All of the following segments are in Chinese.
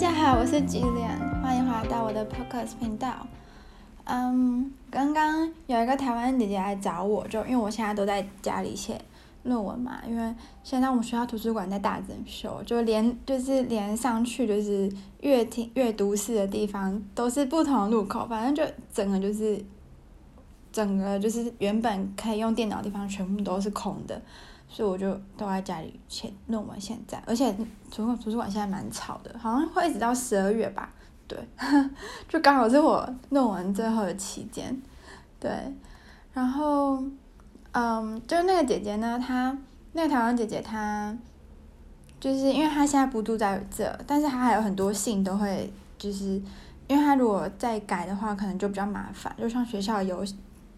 大家好，我是 Jillian，欢迎回来到我的 Podcast 频道。嗯，刚刚有一个台湾姐姐来找我，就因为我现在都在家里写论文嘛，因为现在我们学校图书馆在大整修，就连就是连上去就是阅听阅读室的地方都是不同的入口，反正就整个就是整个就是原本可以用电脑的地方全部都是空的。所以我就都在家里写论文，现在，而且图书图书馆现在蛮吵的，好像会一直到十二月吧，对，就刚好是我论文最后的期间，对，然后，嗯，就是那个姐姐呢，她那个台湾姐姐她，就是因为她现在不住在这，但是她还有很多信都会，就是因为她如果再改的话，可能就比较麻烦，就像学校邮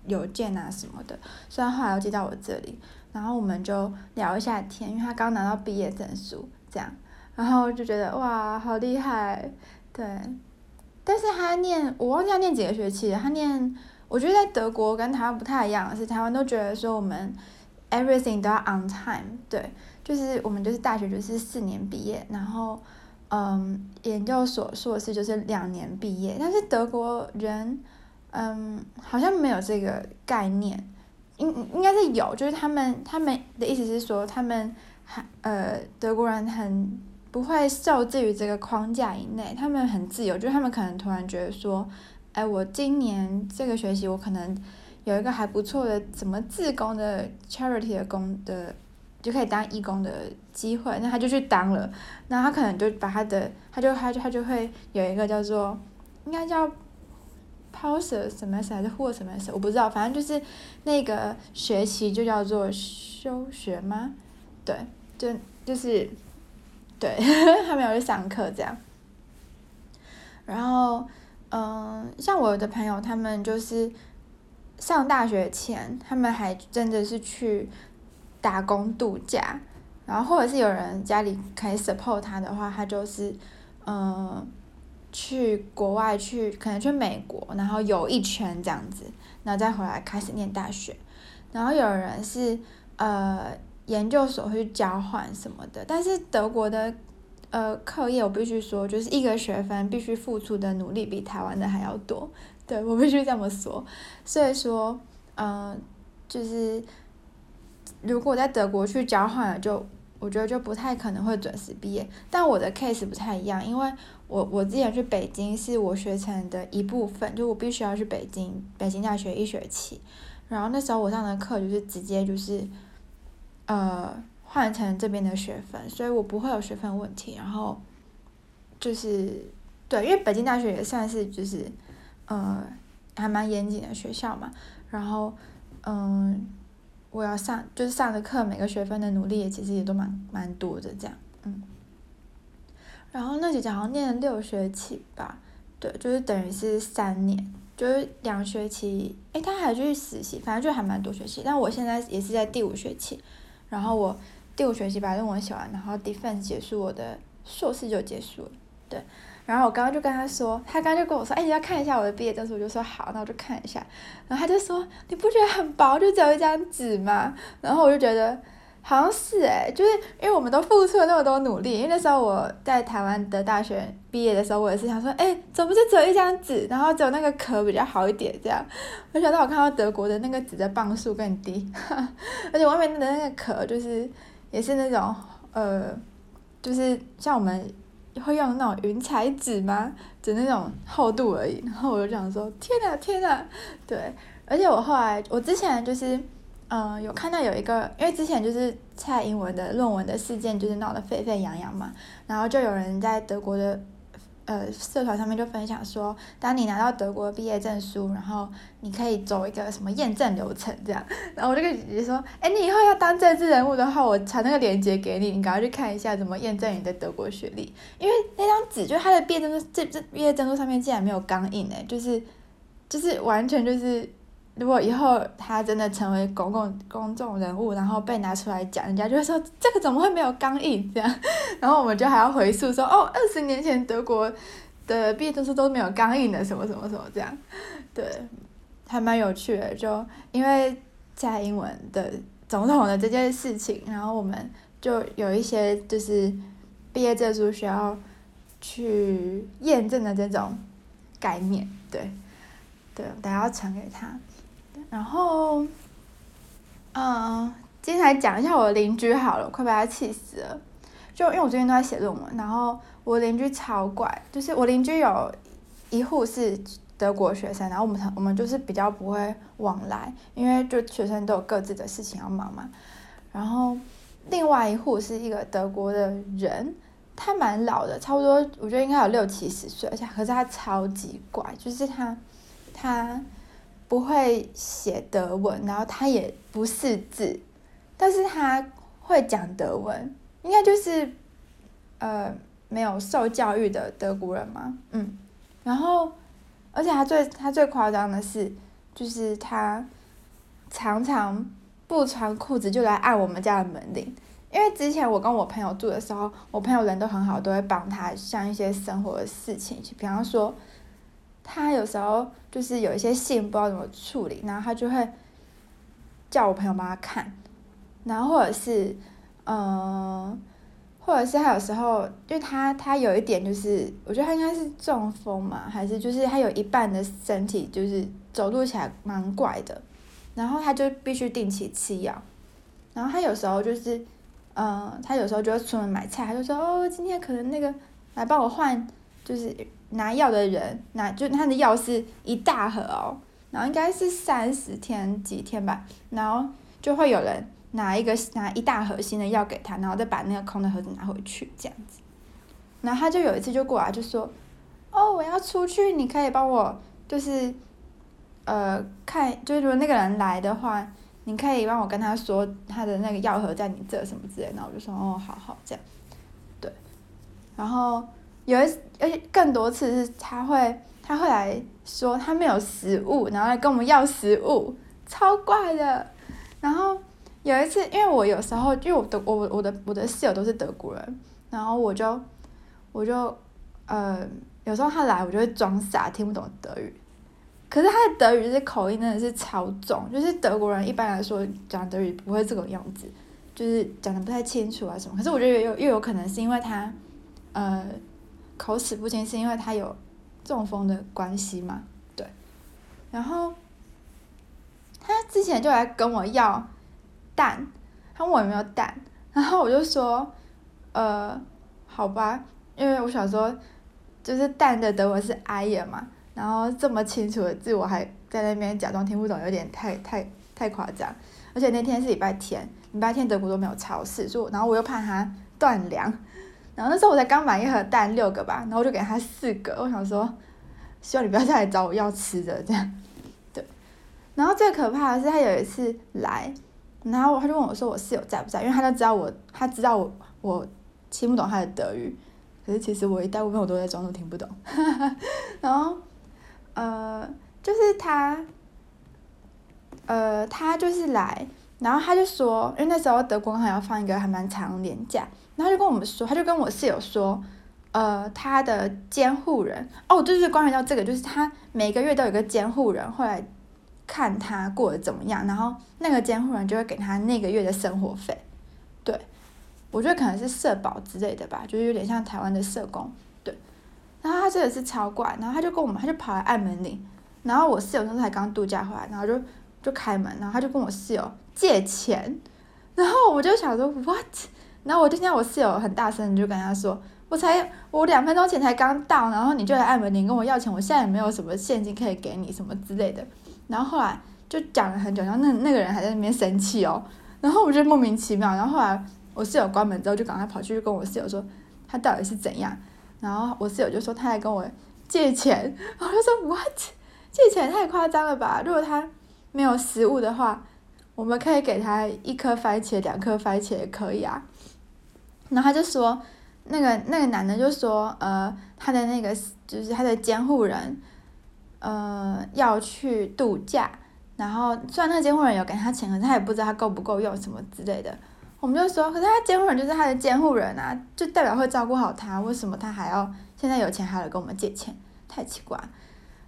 邮件啊什么的，所以后来要寄到我这里。然后我们就聊一下天，因为他刚拿到毕业证书，这样，然后就觉得哇，好厉害，对。但是他念，我忘记他念几个学期了。他念，我觉得在德国跟台湾不太一样，是台湾都觉得说我们 everything 都要 on time，对，就是我们就是大学就是四年毕业，然后嗯，研究所硕士就是两年毕业，但是德国人嗯好像没有这个概念。应应该是有，就是他们他们的意思是说，他们还呃德国人很不会受制于这个框架以内，他们很自由，就是他们可能突然觉得说，哎，我今年这个学期我可能有一个还不错的什么自工的 charity 的工的就可以当义工的机会，那他就去当了，那他可能就把他的他就他就他就会有一个叫做应该叫。Pause semester 还是 whole semester 我不知道，反正就是那个学期就叫做休学吗？对，就就是对，他没有去上课这样。然后，嗯，像我的朋友，他们就是上大学前，他们还真的是去打工度假，然后或者是有人家里可以 support 他的话，他就是嗯。去国外去，可能去美国，然后游一圈这样子，然后再回来开始念大学。然后有人是呃研究所去交换什么的，但是德国的呃课业我必须说，就是一个学分必须付出的努力比台湾的还要多，对，我必须这么说。所以说，嗯、就是如果在德国去交换了，就我觉得就不太可能会准时毕业。但我的 case 不太一样，因为。我我之前去北京是我学成的一部分，就我必须要去北京北京大学一学期，然后那时候我上的课就是直接就是，呃换成这边的学分，所以我不会有学分问题。然后，就是对，因为北京大学也算是就是，呃还蛮严谨的学校嘛。然后，嗯，我要上就是上的课每个学分的努力也其实也都蛮蛮多的这样，然后那姐姐好像念了六学期吧，对，就是等于是三年，就是两学期，诶，她还去实习，反正就还蛮多学期。但我现在也是在第五学期，然后我第五学期把论文写完，然后 defense 结束，我的硕士就结束了，对。然后我刚刚就跟她说，她刚刚就跟我说，哎，你要看一下我的毕业证书，我就说好，那我就看一下。然后她就说，你不觉得很薄，就只有一张纸吗？然后我就觉得。好像是诶、就是因为我们都付出了那么多努力，因为那时候我在台湾的大学毕业的时候，我也是想说，诶、欸，怎么不是只有一张纸，然后只有那个壳比较好一点这样。没想到我看到德国的那个纸的磅数更低，而且外面的那个壳就是也是那种呃，就是像我们会用那种云彩纸吗？就那种厚度而已。然后我就想说，天呐天呐，对，而且我后来我之前就是。嗯、有看到有一个，因为之前就是蔡英文的论文的事件，就是闹得沸沸扬扬嘛，然后就有人在德国的呃社团上面就分享说，当你拿到德国毕业证书，然后你可以走一个什么验证流程这样，然后我就跟姐姐说，哎，你以后要当政治人物的话，我传那个链接给你，你赶快去看一下怎么验证你的德国学历，因为那张纸就是他的毕业证书，这这毕业证书上面竟然没有钢印诶，就是就是完全就是。如果以后他真的成为公共公众人物，然后被拿出来讲，人家就会说这个怎么会没有钢印这样，然后我们就还要回溯说哦，二十年前德国的毕业证书都没有钢印的，什么什么什么这样，对，还蛮有趣的。就因为蔡英文的总统的这件事情，然后我们就有一些就是毕业证书需要去验证的这种概念，对，对，等下要传给他。然后，嗯，今天来讲一下我的邻居好了，快被他气死了。就因为我最近都在写论文，然后我邻居超怪，就是我邻居有一户是德国学生，然后我们我们就是比较不会往来，因为就学生都有各自的事情要忙嘛。然后另外一户是一个德国的人，他蛮老的，差不多我觉得应该有六七十岁，而且可是他超级怪，就是他他不会写德文，然后他也不识字，但是他会讲德文。应该就是，呃，没有受教育的德国人嘛，嗯，然后，而且他最他最夸张的是，就是他常常不穿裤子就来按我们家的门铃，因为之前我跟我朋友住的时候，我朋友人都很好，都会帮他像一些生活的事情，比方说，他有时候就是有一些信不知道怎么处理，然后他就会叫我朋友帮他看，然后或者是。嗯，或者是他有时候，就他他有一点就是，我觉得他应该是中风嘛，还是就是他有一半的身体就是走路起来蛮怪的，然后他就必须定期吃药，然后他有时候就是，嗯，他有时候就会出门买菜，他就说哦，今天可能那个来帮我换，就是拿药的人拿，就他的药是一大盒哦，然后应该是三十天几天吧，然后就会有人。拿一个拿一大盒新的药给他，然后再把那个空的盒子拿回去，这样子。然后他就有一次就过来就说：“哦，我要出去，你可以帮我，就是，呃，看，就是如果那个人来的话，你可以帮我跟他说他的那个药盒在你这什么之类。”然后我就说：“哦，好好，这样。”对。然后有一而且更多次是他会他会来说他没有食物，然后来跟我们要食物，超怪的。然后。有一次，因为我有时候，因为我的我我的我的室友都是德国人，然后我就我就呃，有时候他来，我就会装傻，听不懂德语。可是他的德语是口音真的是超重，就是德国人一般来说讲德语不会这种样子，就是讲的不太清楚啊什么。可是我觉得又又有可能是因为他呃口齿不清，是因为他有中风的关系嘛？对。然后他之前就来跟我要。蛋，他问我有没有蛋，然后我就说，呃，好吧，因为我想说，就是蛋的德文是 Eier 嘛，然后这么清楚的字我还在那边假装听不懂，有点太太太夸张。而且那天是礼拜天，礼拜天德国都没有超市，所以然后我又怕他断粮，然后那时候我才刚买一盒蛋六个吧，然后就给他四个，我想说，希望你不要再来找我要吃的这样，对。然后最可怕的是他有一次来。然后他就问我说：“我室友在不在？”因为他就知道我，他知道我，我听不懂他的德语。可是其实我一大部分我都在装作听不懂。然后，呃，就是他，呃，他就是来，然后他就说，因为那时候德国还要放一个还蛮长的年假，然后他就跟我们说，他就跟我室友说，呃，他的监护人，哦，就是关于到这个，就是他每个月都有个监护人会来。看他过得怎么样，然后那个监护人就会给他那个月的生活费，对，我觉得可能是社保之类的吧，就是有点像台湾的社工，对。然后他真的是超怪，然后他就跟我们，他就跑来按门铃，然后我室友那时候才刚度假回来，然后就就开门，然后他就跟我室友借钱，然后我就想说 what，然后我就听到我室友很大声就跟他说，我才我两分钟前才刚到，然后你就来按门铃跟我要钱，我现在也没有什么现金可以给你什么之类的。然后后来就讲了很久，然后那那个人还在那边生气哦，然后我就莫名其妙。然后后来我室友关门之后，就赶快跑去跟我室友说他到底是怎样。然后我室友就说他来跟我借钱，我就说 what？借钱太夸张了吧？如果他没有食物的话，我们可以给他一颗番茄、两颗番茄也可以啊。然后他就说那个那个男的就说呃他的那个就是他的监护人。呃，要去度假，然后虽然那个监护人有给他钱，可是他也不知道他够不够用什么之类的。我们就说，可是他监护人就是他的监护人啊，就代表会照顾好他，为什么他还要现在有钱还来跟我们借钱？太奇怪。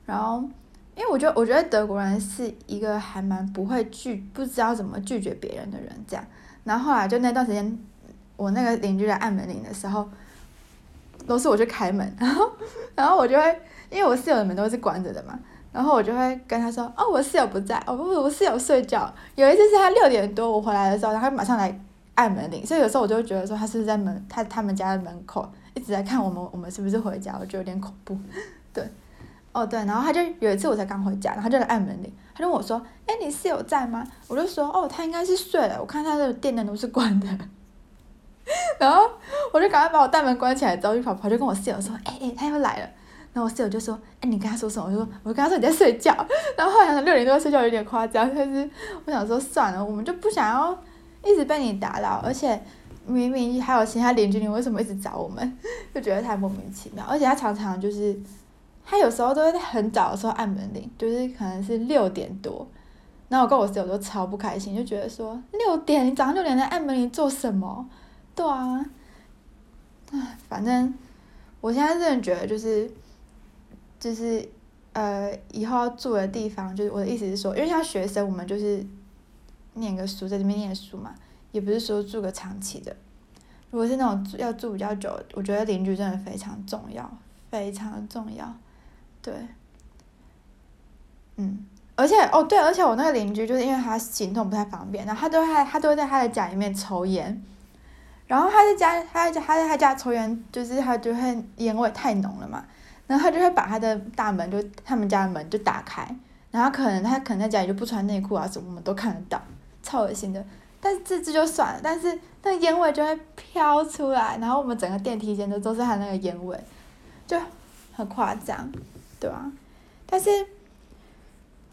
然后，因为我觉得，我觉得德国人是一个还蛮不会拒，不知道怎么拒绝别人的人，这样。然后后来就那段时间，我那个邻居在按门铃的时候，都是我去开门，然后 然后我就会，因为我室友的门都是关着的嘛，然后我就会跟他说，哦，我室友不在，哦，不，我室友睡觉。有一次是他六点多我回来的时候，他马上来按门铃，所以有时候我就会觉得说他是不是在门他他们家的门口一直在看我们我们是不是回家，我觉得有点恐怖，对，哦对，然后他就有一次我才刚回家，然后他就来按门铃，他就问我说，哎，你室友在吗？我就说，哦，他应该是睡了，我看他的电灯都是关的。然后我就赶快把我大门关起来，之后就跑跑就跟我室友说：“哎、哎、欸，他又来了。”然后我室友就说：“哎、你跟他说什么？”我说：“我跟他说你在睡觉。”然后后来想六点多睡觉有点夸张，但是我想说算了，我们就不想要一直被你打扰，而且明明还有其他邻居，你为什么一直找我们？就觉得太莫名其妙。而且他常常就是，他有时候都会很早的时候按门铃，就是可能是六点多，然后我跟我室友都超不开心，就觉得说六点，你早上六点在按门铃做什么？对啊，唉，反正我现在真的觉得就是，就是呃，以后要住的地方，就是我的意思是说，因为像学生，我们就是念个书，在这边念书嘛，也不是说住个长期的。如果是那种要住比较久，我觉得邻居真的非常重要，非常重要。对，嗯，而且哦对，而且我那个邻居就是因为他行动不太方便，然后他都在他都会在他的家里面抽烟。然后他在家，他在家，他在他家抽烟，就是他就会烟味太浓了嘛，然后他就会把他的大门就他们家的门就打开，然后可能他可能在家里就不穿内裤啊什么，我们都看得到，超恶心的。但是这这就算了，但是那个烟味就会飘出来，然后我们整个电梯间都都是他那个烟味，就很夸张，对吧？但是，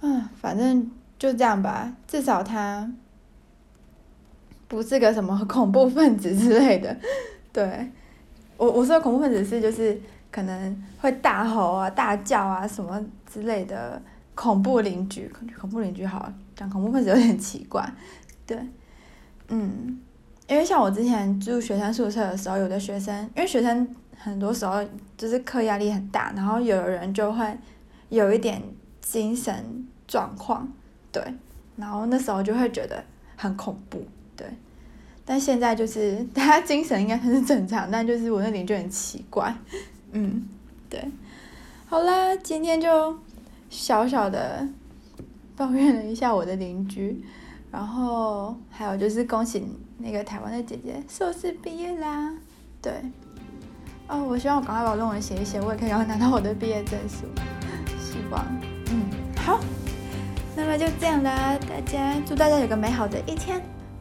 嗯，反正就这样吧，至少他。不是个什么恐怖分子之类的，对，我我说恐怖分子是就是可能会大吼啊、大叫啊什么之类的恐怖邻居，恐怖邻居好，讲恐怖分子有点奇怪，对，嗯，因为像我之前住学生宿舍的时候，有的学生因为学生很多时候就是课压力很大，然后有的人就会有一点精神状况，对，然后那时候就会觉得很恐怖。对，但现在就是大家精神应该还是正常，但就是我那里就很奇怪，嗯，对，好啦，今天就小小的抱怨了一下我的邻居，然后还有就是恭喜那个台湾的姐姐硕士毕业啦，对，哦，我希望我赶快把论文写一写，我也可以赶快拿到我的毕业证书，希望，嗯，好，那么就这样啦，大家祝大家有个美好的一天。